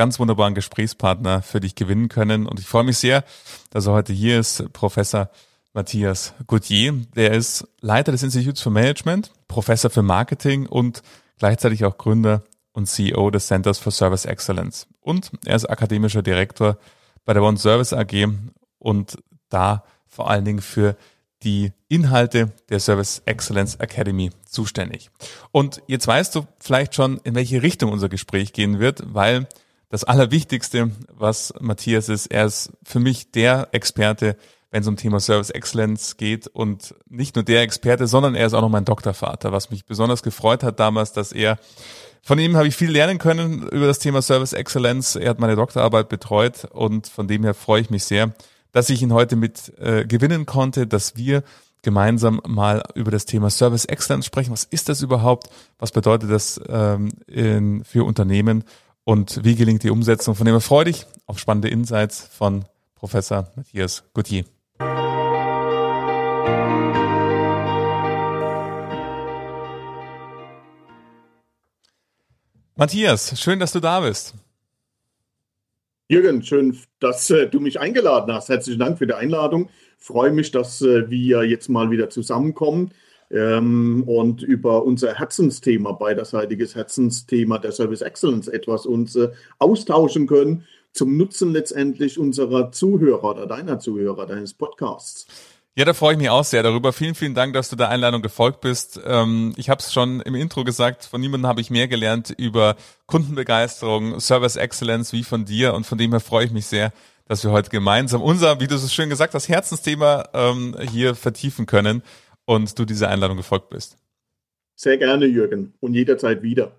ganz wunderbaren Gesprächspartner für dich gewinnen können. Und ich freue mich sehr, dass er heute hier ist, Professor Matthias Gauthier. Der ist Leiter des Instituts für Management, Professor für Marketing und gleichzeitig auch Gründer und CEO des Centers for Service Excellence. Und er ist akademischer Direktor bei der One Service AG und da vor allen Dingen für die Inhalte der Service Excellence Academy zuständig. Und jetzt weißt du vielleicht schon, in welche Richtung unser Gespräch gehen wird, weil das Allerwichtigste, was Matthias ist, er ist für mich der Experte, wenn es um Thema Service Excellence geht und nicht nur der Experte, sondern er ist auch noch mein Doktorvater, was mich besonders gefreut hat damals, dass er von ihm habe ich viel lernen können über das Thema Service Excellence. Er hat meine Doktorarbeit betreut und von dem her freue ich mich sehr, dass ich ihn heute mit äh, gewinnen konnte, dass wir gemeinsam mal über das Thema Service Excellence sprechen. Was ist das überhaupt? Was bedeutet das ähm, in, für Unternehmen? Und wie gelingt die Umsetzung. Von dem her freue dich auf spannende Insights von Professor Matthias Gauthier. Matthias, schön, dass du da bist. Jürgen, schön, dass äh, du mich eingeladen hast. Herzlichen Dank für die Einladung. Freue mich, dass äh, wir jetzt mal wieder zusammenkommen ähm, und über unser Herzensthema, beiderseitiges Herzensthema der Service Excellence etwas uns äh, austauschen können zum Nutzen letztendlich unserer Zuhörer oder deiner Zuhörer, deines Podcasts. Ja, da freue ich mich auch sehr darüber. Vielen, vielen Dank, dass du der Einladung gefolgt bist. Ähm, ich habe es schon im Intro gesagt, von niemandem habe ich mehr gelernt über Kundenbegeisterung, Service Excellence wie von dir und von dem her freue ich mich sehr, dass wir heute gemeinsam unser, wie du es schön gesagt hast, Herzensthema ähm, hier vertiefen können und du dieser Einladung gefolgt bist. Sehr gerne, Jürgen, und jederzeit wieder.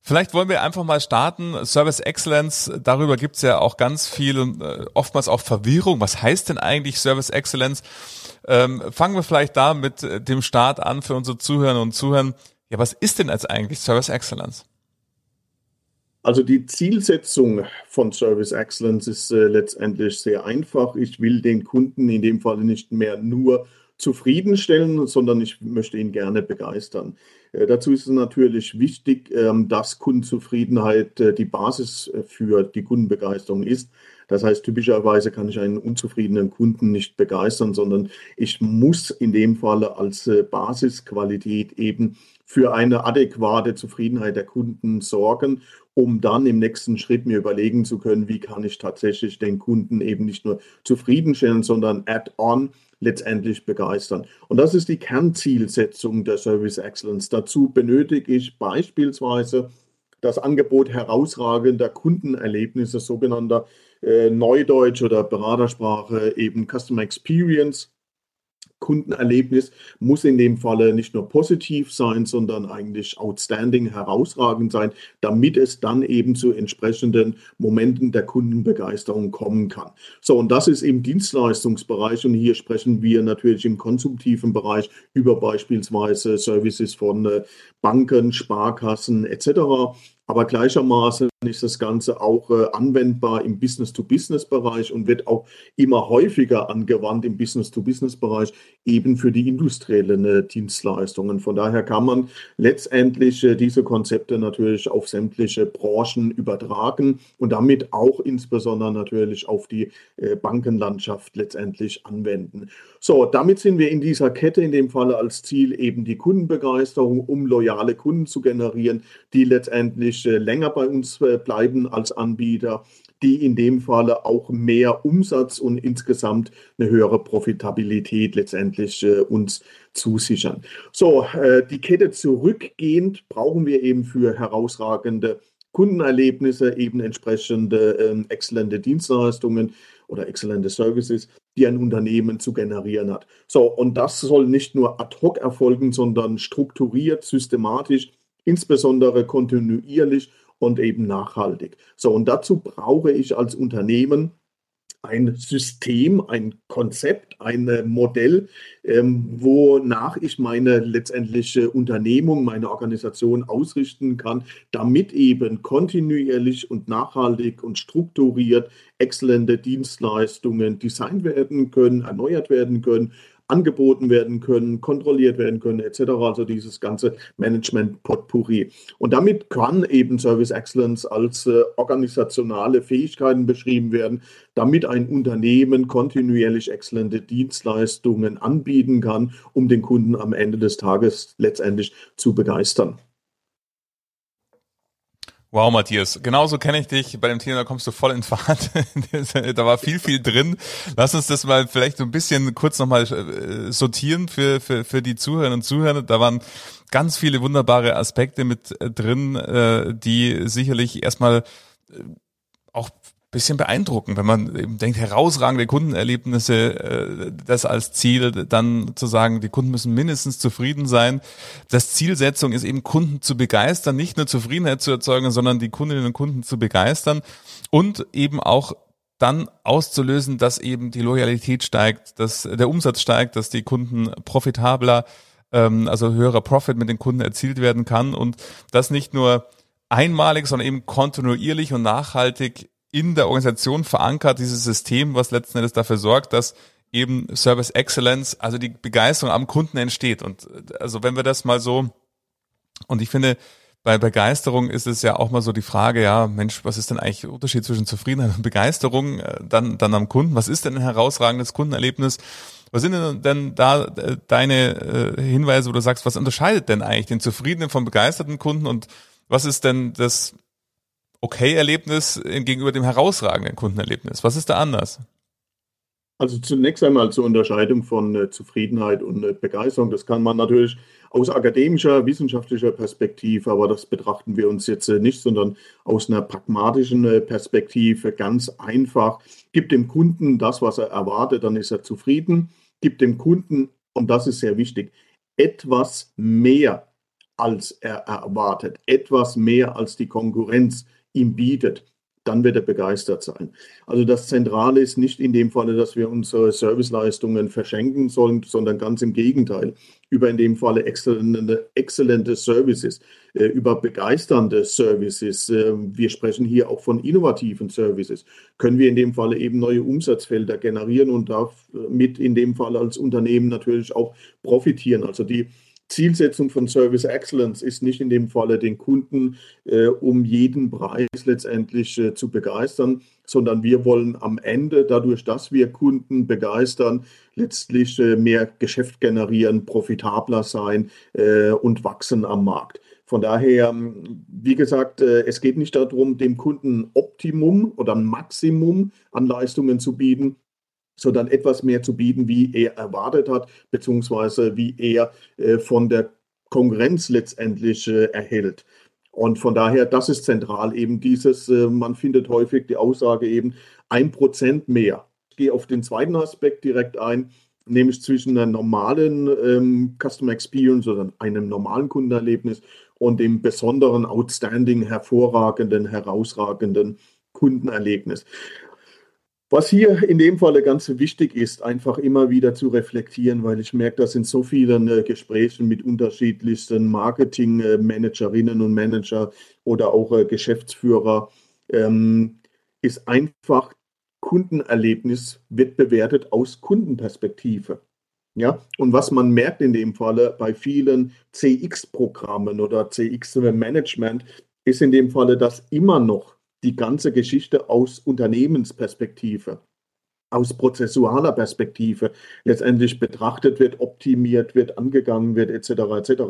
Vielleicht wollen wir einfach mal starten. Service Excellence, darüber gibt es ja auch ganz viel, äh, oftmals auch Verwirrung. Was heißt denn eigentlich Service Excellence? Ähm, fangen wir vielleicht da mit äh, dem Start an für unsere Zuhörer und Zuhörer. Ja, was ist denn als eigentlich Service Excellence? Also die Zielsetzung von Service Excellence ist äh, letztendlich sehr einfach. Ich will den Kunden in dem Fall nicht mehr nur zufriedenstellen, sondern ich möchte ihn gerne begeistern. Äh, dazu ist es natürlich wichtig, ähm, dass Kundenzufriedenheit äh, die Basis äh, für die Kundenbegeisterung ist. Das heißt, typischerweise kann ich einen unzufriedenen Kunden nicht begeistern, sondern ich muss in dem Falle als Basisqualität eben für eine adäquate Zufriedenheit der Kunden sorgen, um dann im nächsten Schritt mir überlegen zu können, wie kann ich tatsächlich den Kunden eben nicht nur zufriedenstellen, sondern add-on letztendlich begeistern. Und das ist die Kernzielsetzung der Service Excellence. Dazu benötige ich beispielsweise das Angebot herausragender Kundenerlebnisse, sogenannter äh, Neudeutsch oder Beratersprache eben Customer Experience Kundenerlebnis muss in dem Falle nicht nur positiv sein, sondern eigentlich outstanding, herausragend sein, damit es dann eben zu entsprechenden Momenten der Kundenbegeisterung kommen kann. So, und das ist im Dienstleistungsbereich und hier sprechen wir natürlich im konsumtiven Bereich über beispielsweise Services von äh, Banken, Sparkassen etc. Aber gleichermaßen ist das Ganze auch äh, anwendbar im Business-to-Business-Bereich und wird auch immer häufiger angewandt im Business-to-Business-Bereich, eben für die industriellen äh, Dienstleistungen. Von daher kann man letztendlich äh, diese Konzepte natürlich auf sämtliche Branchen übertragen und damit auch insbesondere natürlich auf die äh, Bankenlandschaft letztendlich anwenden. So, damit sind wir in dieser Kette in dem Falle als Ziel eben die Kundenbegeisterung, um loyale Kunden zu generieren, die letztendlich länger bei uns bleiben als Anbieter, die in dem Falle auch mehr Umsatz und insgesamt eine höhere Profitabilität letztendlich äh, uns zusichern. So, äh, die Kette zurückgehend brauchen wir eben für herausragende Kundenerlebnisse eben entsprechende äh, exzellente Dienstleistungen oder exzellente Services, die ein Unternehmen zu generieren hat. So, und das soll nicht nur ad hoc erfolgen, sondern strukturiert, systematisch, insbesondere kontinuierlich und eben nachhaltig. So, und dazu brauche ich als Unternehmen ein System, ein Konzept, ein Modell, ähm, wonach ich meine letztendliche Unternehmung, meine Organisation ausrichten kann, damit eben kontinuierlich und nachhaltig und strukturiert exzellente Dienstleistungen designt werden können, erneuert werden können, angeboten werden können, kontrolliert werden können, etc. Also dieses ganze Management-Potpourri. Und damit kann eben Service Excellence als äh, organisationale Fähigkeiten beschrieben werden, damit ein Unternehmen kontinuierlich exzellente Dienstleistungen anbieten kann, um den Kunden am Ende des Tages letztendlich zu begeistern. Wow, Matthias, genauso kenne ich dich. Bei dem Thema da kommst du voll in Fahrt. da war viel, viel drin. Lass uns das mal vielleicht so ein bisschen kurz nochmal äh, sortieren für, für, für die Zuhörerinnen und Zuhörer. Da waren ganz viele wunderbare Aspekte mit äh, drin, äh, die sicherlich erstmal auch bisschen beeindruckend, wenn man eben denkt, herausragende Kundenerlebnisse, äh, das als Ziel, dann zu sagen, die Kunden müssen mindestens zufrieden sein. Das Zielsetzung ist eben Kunden zu begeistern, nicht nur Zufriedenheit zu erzeugen, sondern die Kundinnen und Kunden zu begeistern und eben auch dann auszulösen, dass eben die Loyalität steigt, dass der Umsatz steigt, dass die Kunden profitabler, ähm, also höherer Profit mit den Kunden erzielt werden kann und das nicht nur einmalig, sondern eben kontinuierlich und nachhaltig in der Organisation verankert, dieses System, was letzten Endes dafür sorgt, dass eben Service Excellence, also die Begeisterung am Kunden entsteht. Und also wenn wir das mal so, und ich finde, bei Begeisterung ist es ja auch mal so die Frage, ja, Mensch, was ist denn eigentlich der Unterschied zwischen Zufriedenheit und Begeisterung äh, dann, dann am Kunden? Was ist denn ein herausragendes Kundenerlebnis? Was sind denn da äh, deine äh, Hinweise, wo du sagst, was unterscheidet denn eigentlich den zufriedenen vom begeisterten Kunden und was ist denn das Okay-Erlebnis gegenüber dem herausragenden Kundenerlebnis? Was ist da anders? Also zunächst einmal zur Unterscheidung von äh, Zufriedenheit und äh, Begeisterung. Das kann man natürlich aus akademischer, wissenschaftlicher Perspektive, aber das betrachten wir uns jetzt äh, nicht, sondern aus einer pragmatischen Perspektive ganz einfach. Gibt dem Kunden das, was er erwartet, dann ist er zufrieden. Gibt dem Kunden, und das ist sehr wichtig, etwas mehr als er erwartet, etwas mehr als die Konkurrenz ihm bietet, dann wird er begeistert sein. Also das Zentrale ist nicht in dem Falle, dass wir unsere Serviceleistungen verschenken sollen, sondern ganz im Gegenteil. Über in dem Falle exzellente, exzellente Services, äh, über begeisternde Services. Äh, wir sprechen hier auch von innovativen Services. Können wir in dem Falle eben neue Umsatzfelder generieren und damit in dem Fall als Unternehmen natürlich auch profitieren. Also die Zielsetzung von Service Excellence ist nicht in dem Falle den Kunden äh, um jeden Preis letztendlich äh, zu begeistern, sondern wir wollen am Ende, dadurch, dass wir Kunden begeistern, letztlich äh, mehr Geschäft generieren, profitabler sein äh, und wachsen am Markt. Von daher, wie gesagt, äh, es geht nicht darum, dem Kunden Optimum oder Maximum an Leistungen zu bieten, sondern etwas mehr zu bieten, wie er erwartet hat, beziehungsweise wie er äh, von der Konkurrenz letztendlich äh, erhält. Und von daher, das ist zentral eben dieses, äh, man findet häufig die Aussage eben, ein Prozent mehr. Ich gehe auf den zweiten Aspekt direkt ein, nämlich zwischen einer normalen ähm, Customer Experience oder einem normalen Kundenerlebnis und dem besonderen, outstanding, hervorragenden, herausragenden Kundenerlebnis. Was hier in dem Falle ganz wichtig ist, einfach immer wieder zu reflektieren, weil ich merke, dass in so vielen äh, Gesprächen mit unterschiedlichsten Marketingmanagerinnen und Manager oder auch äh, Geschäftsführer ähm, ist einfach Kundenerlebnis wird bewertet aus Kundenperspektive. Ja, und was man merkt in dem Falle bei vielen CX-Programmen oder CX-Management ist in dem Falle, dass immer noch die ganze Geschichte aus Unternehmensperspektive, aus prozessualer Perspektive letztendlich betrachtet wird, optimiert wird, angegangen wird, etc. etc.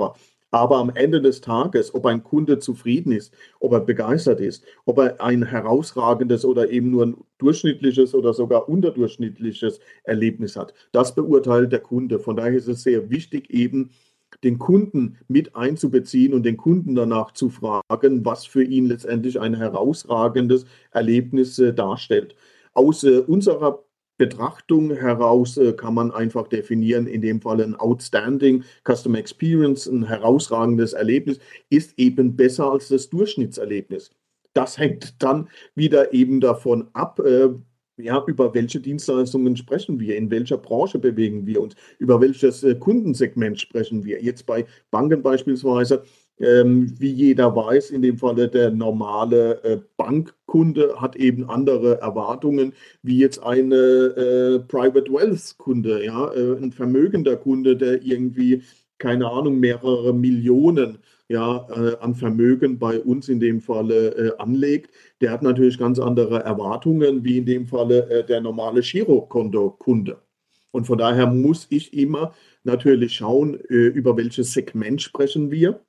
Aber am Ende des Tages, ob ein Kunde zufrieden ist, ob er begeistert ist, ob er ein herausragendes oder eben nur ein durchschnittliches oder sogar unterdurchschnittliches Erlebnis hat, das beurteilt der Kunde. Von daher ist es sehr wichtig, eben den Kunden mit einzubeziehen und den Kunden danach zu fragen, was für ihn letztendlich ein herausragendes Erlebnis äh, darstellt. Aus äh, unserer Betrachtung heraus äh, kann man einfach definieren, in dem Fall ein Outstanding Customer Experience, ein herausragendes Erlebnis, ist eben besser als das Durchschnittserlebnis. das hängt dann wieder eben davon ab, äh, ja, über welche Dienstleistungen sprechen wir, in welcher Branche bewegen wir uns, über welches äh, Kundensegment sprechen wir. Jetzt bei Banken beispielsweise, ähm, wie jeder weiß, in dem Falle der normale äh, Bankkunde hat eben andere Erwartungen, wie jetzt eine äh, Private Wealth Kunde, ja, äh, ein vermögender Kunde, der irgendwie, keine Ahnung, mehrere Millionen ja, äh, an Vermögen bei uns in dem Falle äh, anlegt, der hat natürlich ganz andere Erwartungen wie in dem Falle äh, der normale Girokonto-Kunde. Und von daher muss ich immer natürlich schauen, äh, über welches Segment sprechen wir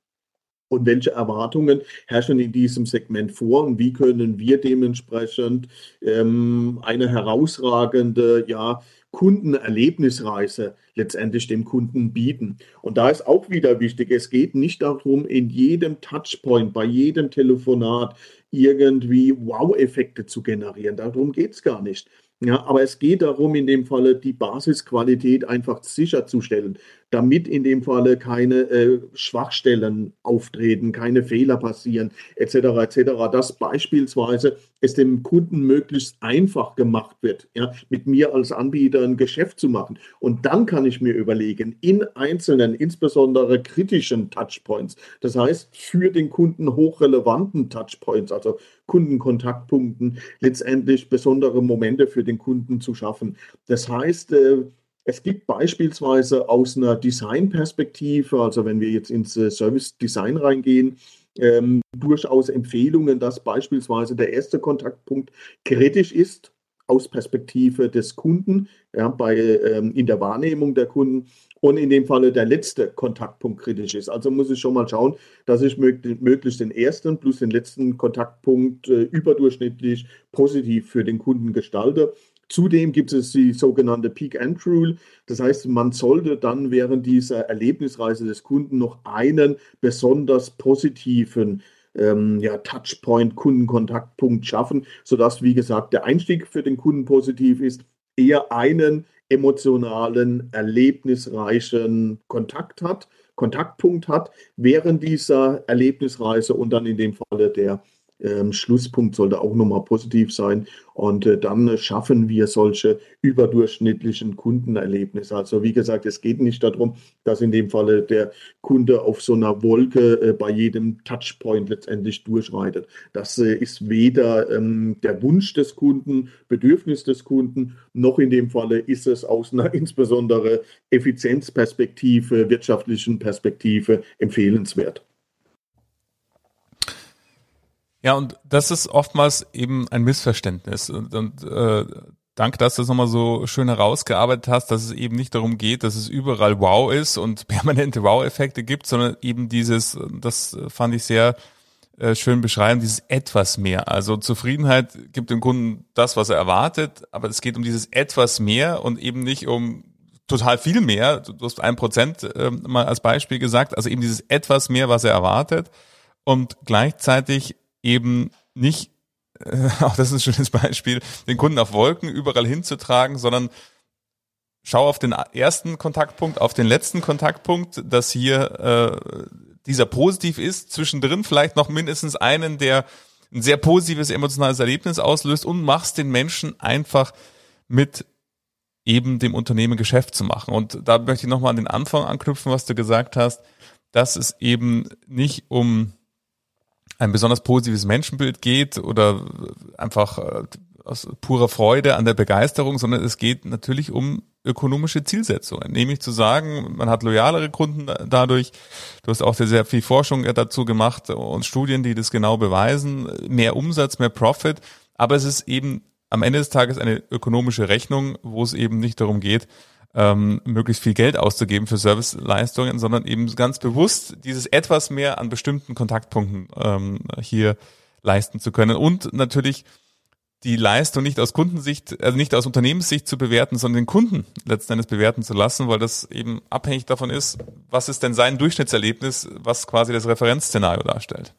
und welche Erwartungen herrschen in diesem Segment vor und wie können wir dementsprechend ähm, eine herausragende ja, Kundenerlebnisreise letztendlich dem Kunden bieten. Und da ist auch wieder wichtig, es geht nicht darum, in jedem Touchpoint, bei jedem Telefonat irgendwie Wow-Effekte zu generieren. Darum geht es gar nicht. Ja, aber es geht darum, in dem Falle die Basisqualität einfach sicherzustellen, damit in dem Falle keine äh, Schwachstellen auftreten, keine Fehler passieren, etc. etc. Dass beispielsweise es dem Kunden möglichst einfach gemacht wird, ja, mit mir als Anbieter ein Geschäft zu machen. Und dann kann ich mir überlegen, in einzelnen, insbesondere kritischen Touchpoints, das heißt für den Kunden hochrelevanten Touchpoints, also Kundenkontaktpunkten, letztendlich besondere Momente für den Kunden zu schaffen. Das heißt, äh, es gibt beispielsweise aus einer Designperspektive, also wenn wir jetzt ins äh, Service Design reingehen, ähm, durchaus Empfehlungen, dass beispielsweise der erste Kontaktpunkt kritisch ist aus Perspektive des Kunden, ja, bei, ähm, in der Wahrnehmung der Kunden und in dem Falle der letzte Kontaktpunkt kritisch ist. Also muss ich schon mal schauen, dass ich möglichst den ersten plus den letzten Kontaktpunkt äh, überdurchschnittlich positiv für den Kunden gestalte. Zudem gibt es die sogenannte Peak-End-Rule. Das heißt, man sollte dann während dieser Erlebnisreise des Kunden noch einen besonders positiven ähm, ja, Touchpoint, Kundenkontaktpunkt schaffen, sodass, wie gesagt, der Einstieg für den Kunden positiv ist, eher einen emotionalen, erlebnisreichen Kontakt hat, Kontaktpunkt hat während dieser Erlebnisreise und dann in dem Falle der ähm, Schlusspunkt sollte auch nochmal positiv sein. Und äh, dann schaffen wir solche überdurchschnittlichen Kundenerlebnisse. Also wie gesagt, es geht nicht darum, dass in dem Falle der Kunde auf so einer Wolke äh, bei jedem Touchpoint letztendlich durchreitet. Das äh, ist weder ähm, der Wunsch des Kunden, Bedürfnis des Kunden, noch in dem Falle ist es aus einer insbesondere Effizienzperspektive, wirtschaftlichen Perspektive empfehlenswert. Ja, und das ist oftmals eben ein Missverständnis. Und, und äh, danke, dass du das nochmal so schön herausgearbeitet hast, dass es eben nicht darum geht, dass es überall Wow ist und permanente Wow-Effekte gibt, sondern eben dieses, das fand ich sehr äh, schön beschreiben, dieses etwas mehr. Also Zufriedenheit gibt dem Kunden das, was er erwartet, aber es geht um dieses etwas mehr und eben nicht um total viel mehr. Du hast ein Prozent äh, mal als Beispiel gesagt, also eben dieses etwas mehr, was er erwartet und gleichzeitig eben nicht, äh, auch das ist ein schönes Beispiel, den Kunden auf Wolken überall hinzutragen, sondern schau auf den ersten Kontaktpunkt, auf den letzten Kontaktpunkt, dass hier äh, dieser positiv ist, zwischendrin vielleicht noch mindestens einen, der ein sehr positives emotionales Erlebnis auslöst und machst den Menschen einfach mit eben dem Unternehmen Geschäft zu machen. Und da möchte ich nochmal an den Anfang anknüpfen, was du gesagt hast, dass es eben nicht um ein besonders positives Menschenbild geht oder einfach äh, aus purer Freude an der Begeisterung, sondern es geht natürlich um ökonomische Zielsetzungen, nämlich zu sagen, man hat loyalere Kunden dadurch. Du hast auch sehr, sehr viel Forschung dazu gemacht und Studien, die das genau beweisen. Mehr Umsatz, mehr Profit. Aber es ist eben am Ende des Tages eine ökonomische Rechnung, wo es eben nicht darum geht, ähm, möglichst viel Geld auszugeben für Serviceleistungen, sondern eben ganz bewusst dieses etwas mehr an bestimmten Kontaktpunkten ähm, hier leisten zu können und natürlich die Leistung nicht aus Kundensicht, also nicht aus Unternehmenssicht zu bewerten, sondern den Kunden letzten Endes bewerten zu lassen, weil das eben abhängig davon ist, was ist denn sein Durchschnittserlebnis, was quasi das Referenzszenario darstellt.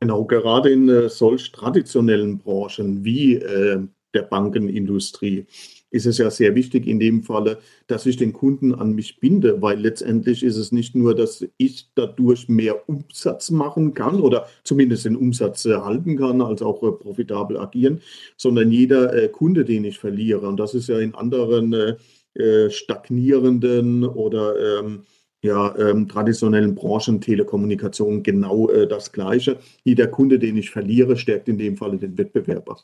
Genau, gerade in äh, solch traditionellen Branchen wie äh, der Bankenindustrie ist es ja sehr wichtig in dem Falle, dass ich den Kunden an mich binde, weil letztendlich ist es nicht nur, dass ich dadurch mehr Umsatz machen kann oder zumindest den Umsatz äh, halten kann, als auch äh, profitabel agieren, sondern jeder äh, Kunde, den ich verliere. Und das ist ja in anderen stagnierenden oder ähm, ja, ähm, traditionellen Branchen, Telekommunikation genau äh, das Gleiche. Jeder Kunde, den ich verliere, stärkt in dem Falle den Wettbewerber.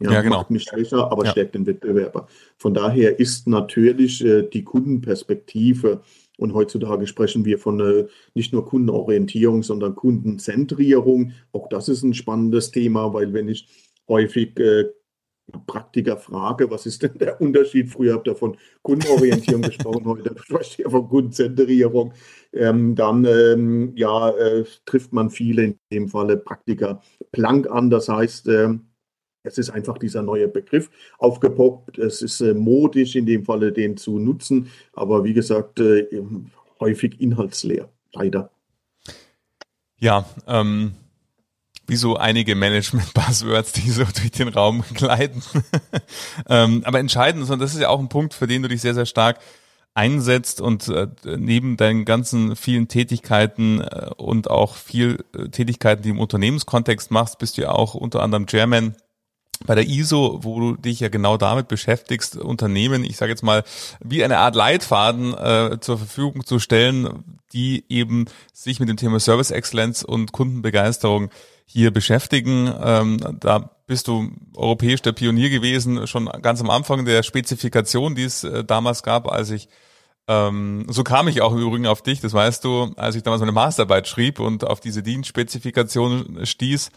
Ja, ja genau. Macht mich schwächer, aber ja. stärkt den Wettbewerber. Von daher ist natürlich äh, die Kundenperspektive und heutzutage sprechen wir von äh, nicht nur Kundenorientierung, sondern Kundenzentrierung. Auch das ist ein spannendes Thema, weil wenn ich häufig äh, Praktiker frage, was ist denn der Unterschied? Früher habt ihr von Kundenorientierung gesprochen, heute spreche ich von Kundenzentrierung. Ähm, dann ähm, ja, äh, trifft man viele, in dem Falle Praktiker, blank an. Das heißt, äh, es ist einfach dieser neue Begriff aufgepoppt. Es ist äh, modisch in dem Falle, den zu nutzen, aber wie gesagt, äh, häufig inhaltsleer, leider. Ja, ähm, wie so einige Management-Buzzwords, die so durch den Raum gleiten. ähm, aber entscheidend, und das ist ja auch ein Punkt, für den du dich sehr, sehr stark einsetzt und äh, neben deinen ganzen vielen Tätigkeiten äh, und auch viel äh, Tätigkeiten, die im Unternehmenskontext machst, bist du ja auch unter anderem Chairman bei der ISO, wo du dich ja genau damit beschäftigst, Unternehmen, ich sage jetzt mal, wie eine Art Leitfaden äh, zur Verfügung zu stellen, die eben sich mit dem Thema Service Excellence und Kundenbegeisterung hier beschäftigen. Ähm, da bist du europäisch der Pionier gewesen, schon ganz am Anfang der Spezifikation, die es äh, damals gab, als ich ähm, so kam ich auch im Übrigen auf dich, das weißt du, als ich damals meine Masterarbeit schrieb und auf diese Dienstspezifikation stieß.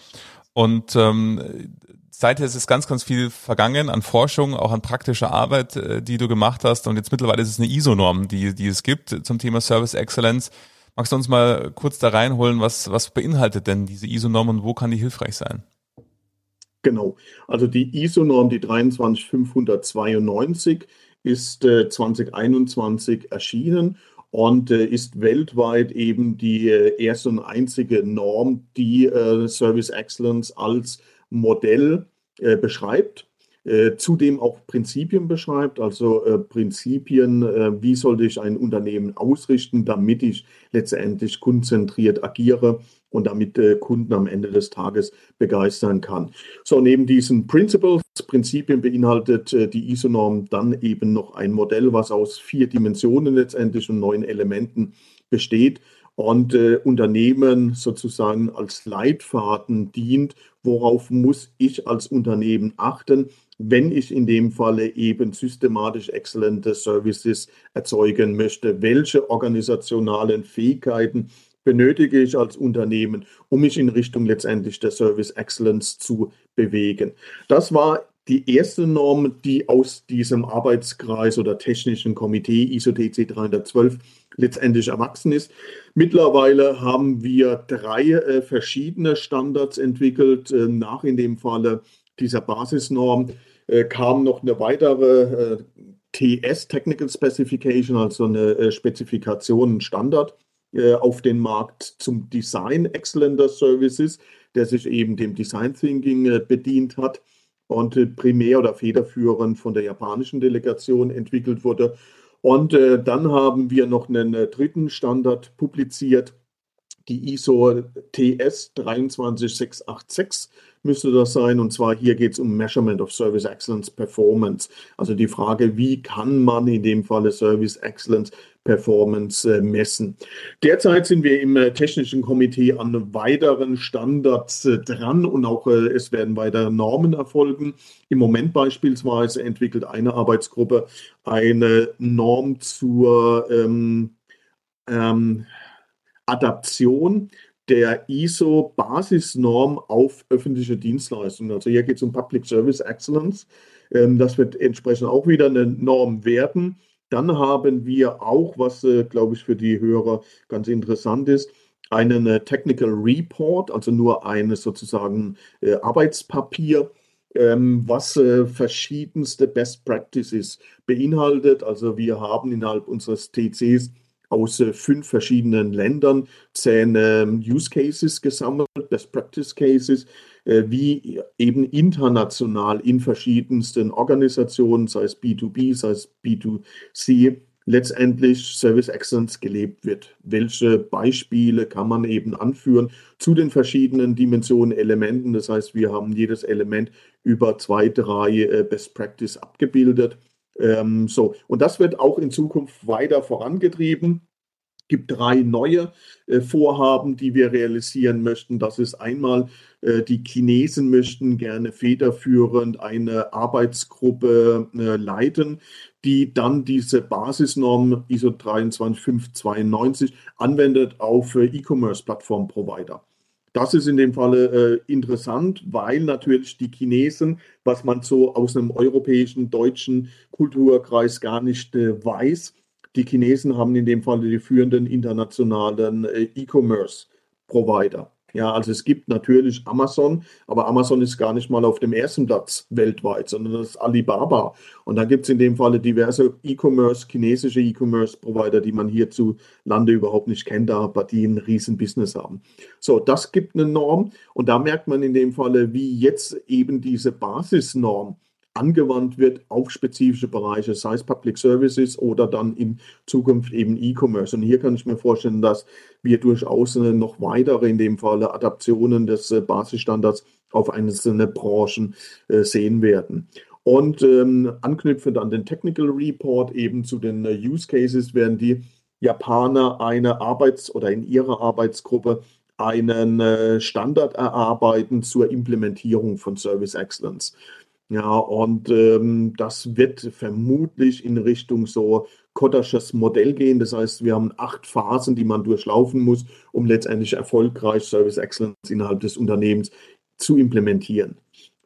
Und ähm, seither ist es ganz, ganz viel vergangen an Forschung, auch an praktischer Arbeit, äh, die du gemacht hast. Und jetzt mittlerweile ist es eine ISO-Norm, die, die es gibt zum Thema Service Excellence. Magst du uns mal kurz da reinholen, was, was beinhaltet denn diese ISO-Norm und wo kann die hilfreich sein? Genau. Also die ISO-Norm, die 23592, ist äh, 2021 erschienen und äh, ist weltweit eben die äh, erste und einzige Norm, die äh, Service Excellence als Modell äh, beschreibt, äh, zudem auch Prinzipien beschreibt, also äh, Prinzipien, wie sollte ich ein Unternehmen ausrichten, damit ich letztendlich konzentriert agiere und damit Kunden am Ende des Tages begeistern kann. So, neben diesen Principles, Prinzipien beinhaltet die ISO-Norm dann eben noch ein Modell, was aus vier Dimensionen letztendlich und neun Elementen besteht und äh, Unternehmen sozusagen als Leitfaden dient, worauf muss ich als Unternehmen achten, wenn ich in dem Falle eben systematisch exzellente Services erzeugen möchte. Welche organisationalen Fähigkeiten benötige ich als Unternehmen, um mich in Richtung letztendlich der Service Excellence zu bewegen. Das war die erste Norm, die aus diesem Arbeitskreis oder technischen Komitee ISO TC 312 letztendlich erwachsen ist. Mittlerweile haben wir drei äh, verschiedene Standards entwickelt. Äh, nach in dem Falle dieser Basisnorm äh, kam noch eine weitere äh, TS, Technical Specification, also eine äh, Spezifikation, ein Standard äh, auf den Markt zum Design exzellenter Services, der sich eben dem Design Thinking bedient hat und primär oder federführend von der japanischen Delegation entwickelt wurde. Und äh, dann haben wir noch einen äh, dritten Standard publiziert, die ISO TS 23686 müsste das sein. Und zwar hier geht es um Measurement of Service Excellence Performance. Also die Frage, wie kann man in dem Falle Service Excellence Performance äh, messen. Derzeit sind wir im äh, technischen Komitee an weiteren Standards äh, dran und auch es werden weitere Normen erfolgen. Im Moment beispielsweise entwickelt eine Arbeitsgruppe eine Norm zur ähm, ähm, Adaption der ISO-Basisnorm auf öffentliche Dienstleistungen. Also hier geht es um Public Service Excellence. Ähm, das wird entsprechend auch wieder eine Norm werden. Dann haben wir auch, was, äh, glaube ich, für die Hörer ganz interessant ist, einen äh, Technical Report, also nur ein sozusagen äh, Arbeitspapier, ähm, was verschiedenste Best Practices beinhaltet. Also wir haben innerhalb unseres TCs aus fünf verschiedenen Ländern zehn ähm, Use Cases gesammelt, Best Practice Cases, äh, wie eben international in verschiedensten Organisationen, sei es B2B, sei es B2C, letztendlich Service Excellence gelebt wird. Welche Beispiele kann man eben anführen zu den verschiedenen Dimensionen, Elementen? Das heißt, wir haben jedes Element über zwei, drei äh, Best Practice abgebildet. Ähm, so, und das wird auch in Zukunft weiter vorangetrieben gibt drei neue äh, Vorhaben, die wir realisieren möchten. Das ist einmal, äh, die Chinesen möchten gerne federführend eine Arbeitsgruppe äh, leiten, die dann diese Basisnorm ISO 23592 anwendet auf äh, E-Commerce-Plattform-Provider. Das ist in dem Falle äh, interessant, weil natürlich die Chinesen, was man so aus einem europäischen, deutschen Kulturkreis gar nicht äh, weiß, die Chinesen haben in dem Fall die führenden internationalen äh, E-Commerce-Provider. Ja, also es gibt natürlich Amazon, aber Amazon ist gar nicht mal auf dem ersten Platz weltweit, sondern das ist Alibaba. Und da gibt es in dem Falle diverse E-Commerce, chinesische E-Commerce-Provider, die man hierzulande überhaupt nicht kennt, aber die ein riesen Business haben. So, das gibt eine Norm und da merkt man in dem Falle, wie jetzt eben diese Basisnorm angewandt wird auf spezifische Bereiche, sei es Public Services oder dann in Zukunft eben E-Commerce. Und hier kann ich mir vorstellen, dass wir durchaus noch weitere, in dem Falle Adaptionen des äh, Basisstandards auf einzelne Branchen äh, sehen werden. Und ähm, anknüpfend an den Technical Report eben zu den äh, Use Cases werden die Japaner eine Arbeits- oder in ihrer Arbeitsgruppe einen Standard erarbeiten zur Implementierung von Service Excellence. Ja, und ähm, das wird vermutlich in Richtung so Kottersches Modell gehen. Das heißt, wir haben acht Phasen, die man durchlaufen muss, um letztendlich erfolgreich Service Excellence innerhalb des Unternehmens zu implementieren.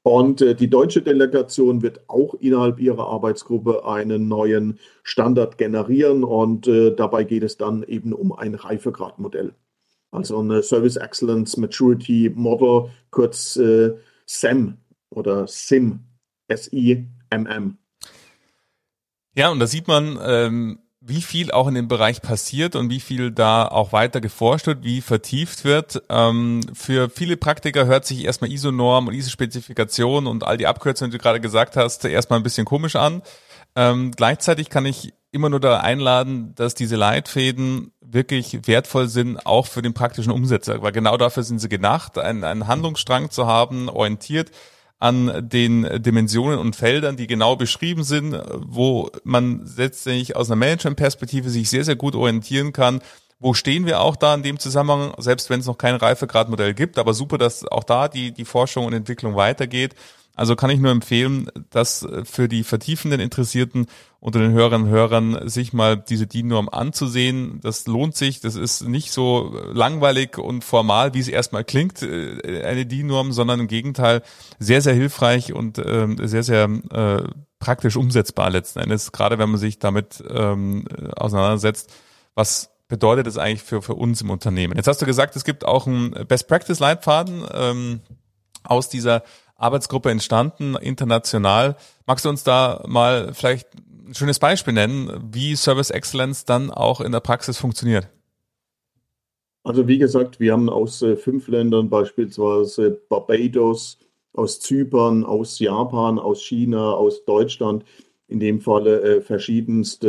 Und äh, die deutsche Delegation wird auch innerhalb ihrer Arbeitsgruppe einen neuen Standard generieren und äh, dabei geht es dann eben um ein Reifegradmodell. Also ein Service Excellence Maturity Model, kurz äh, SEM oder SIM S-I-M-M. Ja, und da sieht man, ähm, wie viel auch in dem Bereich passiert und wie viel da auch weiter geforscht wird, wie vertieft wird. Ähm, für viele Praktiker hört sich erstmal ISO-Norm und ISO-Spezifikation und all die Abkürzungen, die du gerade gesagt hast, erstmal ein bisschen komisch an. Ähm, gleichzeitig kann ich immer nur da einladen, dass diese Leitfäden wirklich wertvoll sind, auch für den praktischen Umsetzer, weil genau dafür sind sie gedacht, einen, einen Handlungsstrang zu haben, orientiert an den Dimensionen und Feldern, die genau beschrieben sind, wo man letztendlich aus einer Management-Perspektive sich sehr, sehr gut orientieren kann. Wo stehen wir auch da in dem Zusammenhang, selbst wenn es noch kein Reifegradmodell gibt, aber super, dass auch da die, die Forschung und Entwicklung weitergeht. Also kann ich nur empfehlen, dass für die vertiefenden Interessierten unter den Hörerinnen und Hörern sich mal diese DIN-Norm anzusehen. Das lohnt sich. Das ist nicht so langweilig und formal, wie es erstmal klingt, äh, eine DIN-Norm, sondern im Gegenteil sehr, sehr hilfreich und ähm, sehr, sehr äh, praktisch umsetzbar letzten Endes, gerade wenn man sich damit ähm, auseinandersetzt, was bedeutet das eigentlich für, für uns im Unternehmen. Jetzt hast du gesagt, es gibt auch einen Best-Practice-Leitfaden ähm, aus dieser Arbeitsgruppe entstanden, international. Magst du uns da mal vielleicht ein schönes Beispiel nennen, wie Service Excellence dann auch in der Praxis funktioniert? Also wie gesagt, wir haben aus äh, fünf Ländern beispielsweise Barbados, aus Zypern, aus Japan, aus China, aus Deutschland, in dem Falle äh, verschiedenste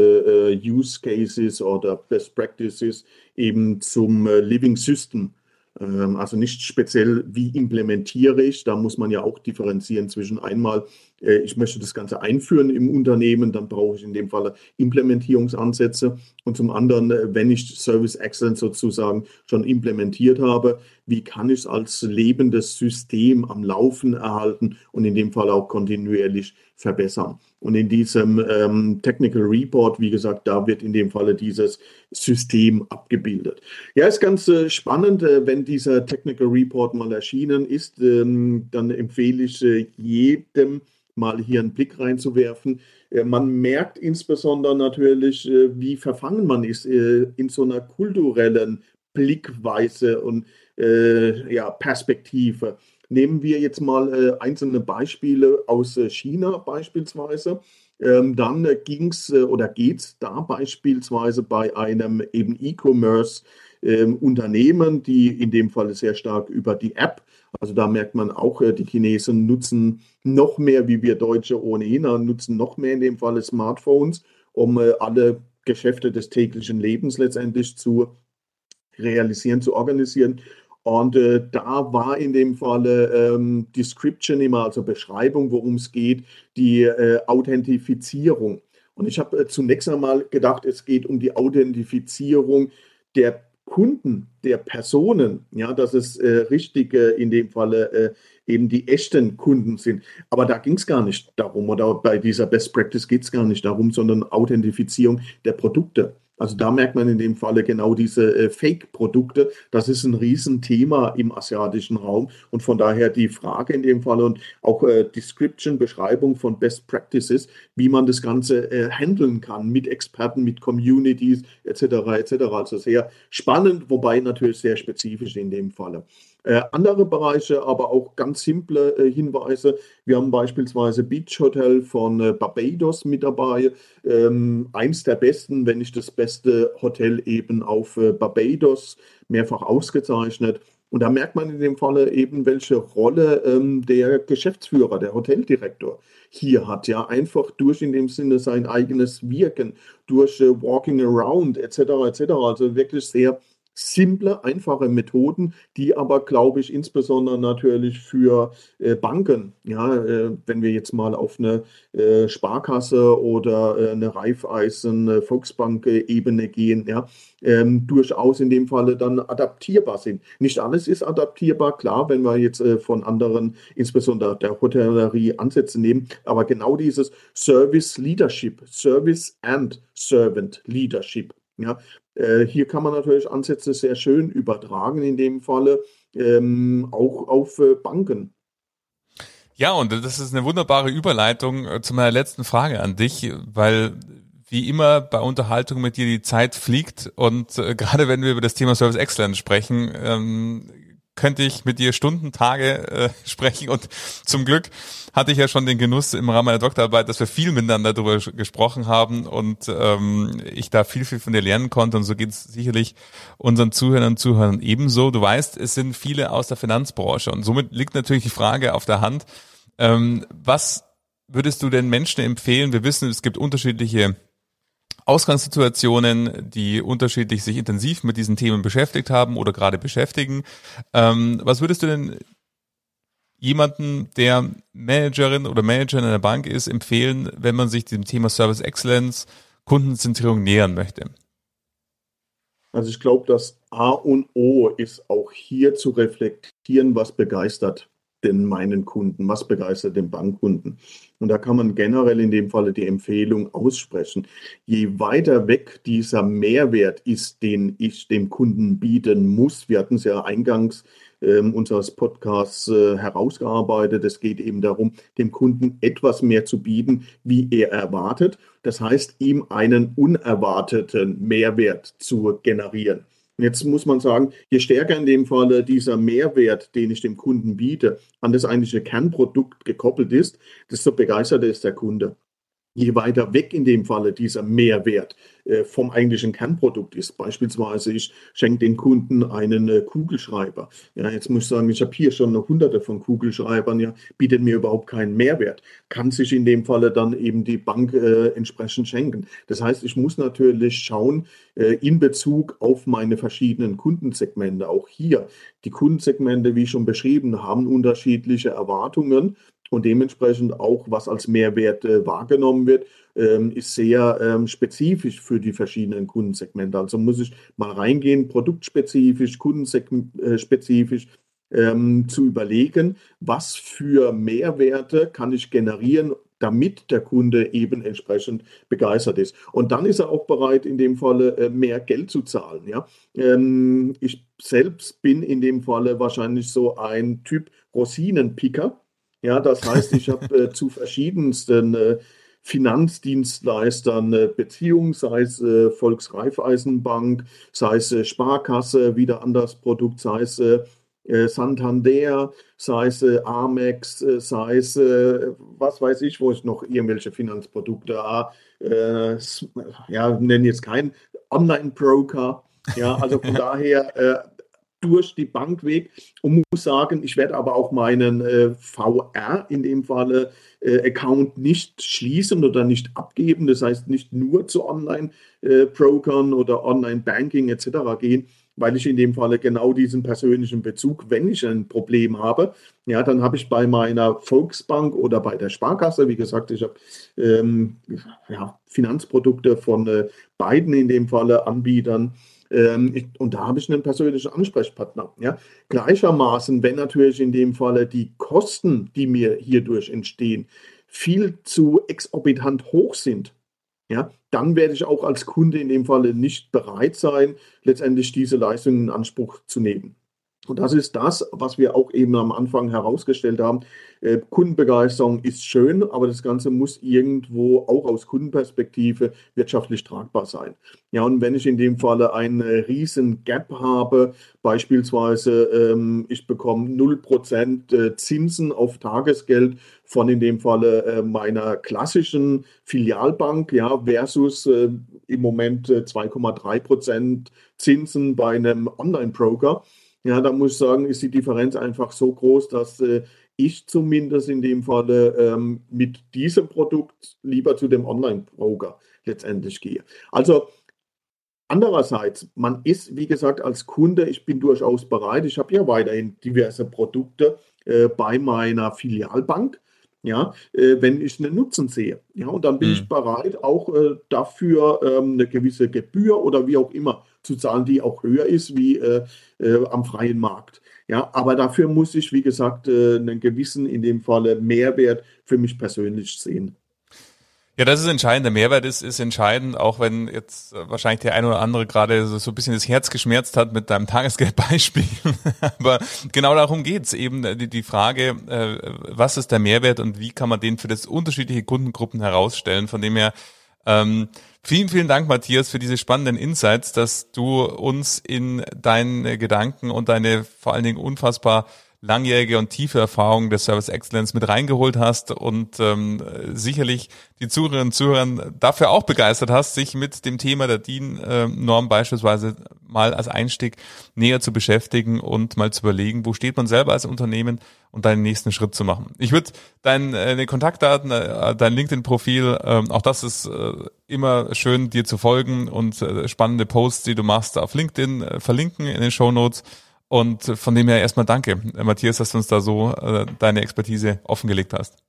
äh, Use Cases oder Best Practices eben zum äh, Living System also nicht speziell, wie implementiere ich. Da muss man ja auch differenzieren zwischen einmal, äh, ich möchte das Ganze einführen im Unternehmen, dann brauche ich in dem Fall Implementierungsansätze. Und zum anderen, äh, wenn ich Service Excellence sozusagen schon implementiert habe, wie kann ich es als lebendes System am Laufen erhalten und in dem Fall auch kontinuierlich verbessern. Und in diesem ähm, Technical Report, wie gesagt, da wird in dem Falle dieses System abgebildet. Ja, ist ganz äh, spannend, äh, wenn dieser Technical Report mal erschienen ist, ähm, dann empfehle ich äh, jedem mal hier einen Blick reinzuwerfen. Äh, man merkt insbesondere natürlich, äh, wie verfangen man ist äh, in so einer kulturellen Blickweise und ja, Perspektive. Nehmen wir jetzt mal einzelne Beispiele aus China beispielsweise. Ähm, dann ging es oder geht es da beispielsweise bei einem eben E-Commerce ähm, Unternehmen, die in dem Fall sehr stark über die App, also da merkt man auch, äh, die Chinesen nutzen noch mehr, wie wir Deutsche ohnehin, nutzen noch mehr in dem Fall Smartphones, um äh, alle Geschäfte des täglichen Lebens letztendlich zu realisieren, zu organisieren. Und äh, da war in dem Falle ähm, Description immer, also Beschreibung, worum es geht, die äh, Authentifizierung. Und ich habe äh, zunächst einmal gedacht, es geht um die Authentifizierung der Kunden, der Personen, ja, dass es äh, richtig äh, in dem Falle äh, eben die echten Kunden sind. Aber da ging es gar nicht darum, oder bei dieser Best Practice geht es gar nicht darum, sondern Authentifizierung der Produkte. Also da merkt man in dem Falle genau diese äh, Fake-Produkte. Das ist ein Riesenthema im asiatischen Raum. Und von daher die Frage in dem Falle und auch äh, Description, Beschreibung von Best Practices, wie man das Ganze äh, handeln kann mit Experten, mit Communities etc. etc. Also sehr spannend, wobei natürlich sehr spezifisch in dem Falle. Äh, andere Bereiche, aber auch ganz simple äh, Hinweise. Wir haben beispielsweise Beach Hotel von äh, Barbados mit dabei. Ähm, eins der besten, wenn nicht das beste Hotel eben auf äh, Barbados, mehrfach ausgezeichnet. Und da merkt man in dem Falle eben, welche Rolle ähm, der Geschäftsführer, der Hoteldirektor hier hat. Ja, einfach durch in dem Sinne sein eigenes Wirken, durch äh, Walking Around etc. etc. Also wirklich sehr simple, einfache Methoden, die aber, glaube ich, insbesondere natürlich für äh, Banken, ja, äh, wenn wir jetzt mal auf eine äh, Sparkasse oder äh, eine Raiffeisen äh, Volksbank-Ebene gehen, ja, ähm, durchaus in dem Falle dann adaptierbar sind. Nicht alles ist adaptierbar, klar, wenn wir jetzt äh, von anderen, insbesondere der Hotellerie, Ansätze nehmen, aber genau dieses Service Leadership, Service and Servant Leadership, ja, hier kann man natürlich Ansätze sehr schön übertragen, in dem Falle ähm, auch auf äh, Banken. Ja, und das ist eine wunderbare Überleitung äh, zu meiner letzten Frage an dich, weil wie immer bei Unterhaltung mit dir die Zeit fliegt und äh, gerade wenn wir über das Thema Service Excellence sprechen, ähm, könnte ich mit dir Stunden, Tage äh, sprechen und zum Glück hatte ich ja schon den Genuss im Rahmen meiner Doktorarbeit, dass wir viel miteinander darüber gesprochen haben und ähm, ich da viel, viel von dir lernen konnte und so geht es sicherlich unseren Zuhörern und Zuhörern ebenso. Du weißt, es sind viele aus der Finanzbranche und somit liegt natürlich die Frage auf der Hand, ähm, was würdest du den Menschen empfehlen? Wir wissen, es gibt unterschiedliche Ausgangssituationen, die unterschiedlich sich intensiv mit diesen Themen beschäftigt haben oder gerade beschäftigen. Ähm, was würdest du denn jemanden, der Managerin oder Manager in einer Bank ist, empfehlen, wenn man sich dem Thema Service Excellence, Kundenzentrierung nähern möchte? Also ich glaube, das A und O ist auch hier zu reflektieren, was begeistert denn meinen Kunden? Was begeistert den Bankkunden? Und da kann man generell in dem Falle die Empfehlung aussprechen. Je weiter weg dieser Mehrwert ist, den ich dem Kunden bieten muss, wir hatten es ja eingangs äh, unseres Podcasts äh, herausgearbeitet, es geht eben darum, dem Kunden etwas mehr zu bieten, wie er erwartet. Das heißt, ihm einen unerwarteten Mehrwert zu generieren. Jetzt muss man sagen, je stärker in dem Fall dieser Mehrwert, den ich dem Kunden biete, an das eigentliche Kernprodukt gekoppelt ist, desto begeisterter ist der Kunde je weiter weg in dem Falle dieser Mehrwert äh, vom eigentlichen Kernprodukt ist. Beispielsweise, ich schenke den Kunden einen äh, Kugelschreiber. Ja, jetzt muss ich sagen, ich habe hier schon hunderte von Kugelschreibern, ja, bietet mir überhaupt keinen Mehrwert. Kann sich in dem Falle dann eben die Bank äh, entsprechend schenken. Das heißt, ich muss natürlich schauen, äh, in Bezug auf meine verschiedenen Kundensegmente, auch hier, die Kundensegmente, wie schon beschrieben, haben unterschiedliche Erwartungen und dementsprechend auch, was als Mehrwert äh, wahrgenommen wird, ähm, ist sehr ähm, spezifisch für die verschiedenen Kundensegmente. Also muss ich mal reingehen, produktspezifisch, kundenspezifisch ähm, zu überlegen, was für Mehrwerte kann ich generieren, damit der Kunde eben entsprechend begeistert ist. Und dann ist er auch bereit, in dem Falle äh, mehr Geld zu zahlen. Ja? Ähm, ich selbst bin in dem Falle wahrscheinlich so ein Typ Rosinenpicker. Ja, das heißt, ich habe äh, zu verschiedensten äh, Finanzdienstleistern äh, Beziehungen, sei es äh, Volksreifeisenbank, sei es äh, Sparkasse, wieder anderes Produkt, sei es äh, äh, Santander, sei es Amex, sei es, was weiß ich, wo ich noch irgendwelche Finanzprodukte, äh, ja, nenne jetzt keinen Online-Broker. Ja, also von daher durch die Bank weg und muss sagen, ich werde aber auch meinen äh, VR in dem Falle äh, Account nicht schließen oder nicht abgeben. Das heißt nicht nur zu Online-Brokern oder Online-Banking etc. gehen, weil ich in dem Falle genau diesen persönlichen Bezug, wenn ich ein Problem habe, ja, dann habe ich bei meiner Volksbank oder bei der Sparkasse, wie gesagt, ich habe ähm, ja, Finanzprodukte von äh, beiden in dem Falle Anbietern ähm, ich, und da habe ich einen persönlichen Ansprechpartner. Ja. Gleichermaßen, wenn natürlich in dem Falle die Kosten, die mir hierdurch entstehen, viel zu exorbitant hoch sind, ja, dann werde ich auch als Kunde in dem Falle nicht bereit sein, letztendlich diese Leistung in Anspruch zu nehmen. Und das ist das, was wir auch eben am Anfang herausgestellt haben. Äh, Kundenbegeisterung ist schön, aber das Ganze muss irgendwo auch aus Kundenperspektive wirtschaftlich tragbar sein. Ja, und wenn ich in dem Falle einen riesen Gap habe, beispielsweise ähm, ich bekomme 0% äh, Zinsen auf Tagesgeld von in dem Falle äh, meiner klassischen Filialbank, ja, versus äh, im Moment 2,3% äh, Zinsen bei einem Online-Broker, ja, da muss ich sagen, ist die Differenz einfach so groß, dass äh, ich zumindest in dem Falle ähm, mit diesem Produkt lieber zu dem Online-Broker letztendlich gehe. Also andererseits, man ist, wie gesagt, als Kunde, ich bin durchaus bereit, ich habe ja weiterhin diverse Produkte äh, bei meiner Filialbank ja, äh, wenn ich einen Nutzen sehe. Ja, und dann bin mhm. ich bereit, auch äh, dafür ähm, eine gewisse Gebühr oder wie auch immer zu zahlen, die auch höher ist wie äh, äh am freien Markt. Ja, aber dafür muss ich, wie gesagt, äh, einen gewissen, in dem Falle Mehrwert für mich persönlich sehen. Ja, das ist entscheidend. Der Mehrwert ist, ist entscheidend, auch wenn jetzt äh, wahrscheinlich der eine oder andere gerade so, so ein bisschen das Herz geschmerzt hat mit deinem Tagesgeldbeispiel. Aber genau darum geht's eben äh, die, die Frage, äh, was ist der Mehrwert und wie kann man den für das unterschiedliche Kundengruppen herausstellen. Von dem her ähm, vielen, vielen Dank, Matthias, für diese spannenden Insights, dass du uns in deinen Gedanken und deine vor allen Dingen unfassbar langjährige und tiefe Erfahrung der Service Excellence mit reingeholt hast und ähm, sicherlich die Zuhörerinnen und Zuhörer dafür auch begeistert hast, sich mit dem Thema der DIN-Norm beispielsweise mal als Einstieg näher zu beschäftigen und mal zu überlegen, wo steht man selber als Unternehmen und deinen nächsten Schritt zu machen. Ich würde deine äh, Kontaktdaten, äh, dein LinkedIn-Profil, äh, auch das ist äh, immer schön, dir zu folgen und spannende Posts, die du machst, auf LinkedIn verlinken in den Show Notes. Und von dem her erstmal danke, Matthias, dass du uns da so äh, deine Expertise offengelegt hast.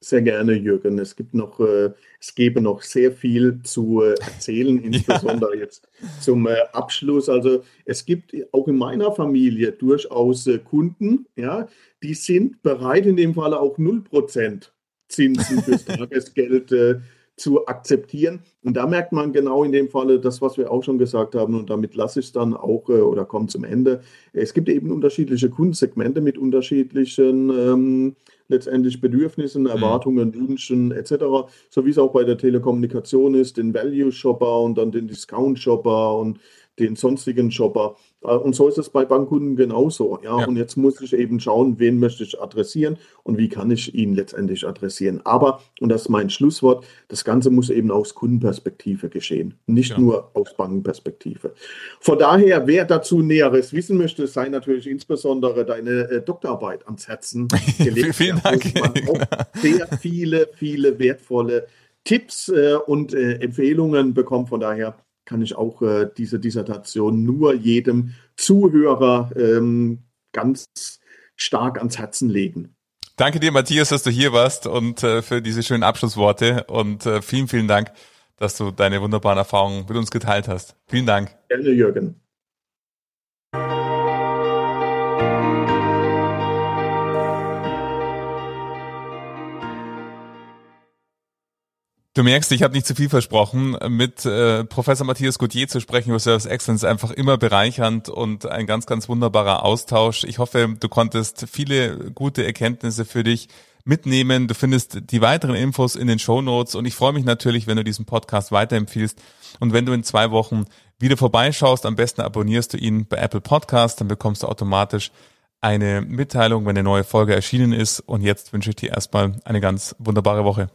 Sehr gerne, Jürgen. Es gibt noch, äh, es gäbe noch sehr viel zu äh, erzählen, insbesondere ja. jetzt zum äh, Abschluss. Also es gibt auch in meiner Familie durchaus äh, Kunden, ja, die sind bereit, in dem Falle auch 0% Zinsen fürs Tagesgeld äh, zu akzeptieren. Und da merkt man genau in dem Falle das, was wir auch schon gesagt haben, und damit lasse ich es dann auch äh, oder komme zum Ende. Es gibt eben unterschiedliche Kundensegmente mit unterschiedlichen ähm, letztendlich Bedürfnissen, mhm. Erwartungen, Wünschen etc., so wie es auch bei der Telekommunikation ist, den Value-Shopper und dann den Discount-Shopper und den sonstigen Shopper. Äh, und so ist es bei Bankkunden genauso. Ja? ja? Und jetzt muss ich eben schauen, wen möchte ich adressieren und wie kann ich ihn letztendlich adressieren. Aber, und das ist mein Schlusswort, das Ganze muss eben aus Kundenperspektive geschehen, nicht ja. nur aus Bankenperspektive. Von daher, wer dazu Näheres wissen möchte, sei natürlich insbesondere deine äh, Doktorarbeit ans Herzen gelegt. Vielen Dank. sehr viele, viele wertvolle Tipps äh, und äh, Empfehlungen bekommen. Von daher kann ich auch äh, diese Dissertation nur jedem Zuhörer ähm, ganz stark ans Herzen legen. Danke dir, Matthias, dass du hier warst und äh, für diese schönen Abschlussworte und äh, vielen, vielen Dank, dass du deine wunderbaren Erfahrungen mit uns geteilt hast. Vielen Dank. Gerne, Jürgen. Du merkst, ich habe nicht zu viel versprochen. Mit äh, Professor Matthias Gauthier zu sprechen über Service Excellence einfach immer bereichernd und ein ganz, ganz wunderbarer Austausch. Ich hoffe, du konntest viele gute Erkenntnisse für dich mitnehmen. Du findest die weiteren Infos in den Show Notes und ich freue mich natürlich, wenn du diesen Podcast weiterempfiehlst und wenn du in zwei Wochen wieder vorbeischaust. Am besten abonnierst du ihn bei Apple Podcast, dann bekommst du automatisch eine Mitteilung, wenn eine neue Folge erschienen ist. Und jetzt wünsche ich dir erstmal eine ganz wunderbare Woche.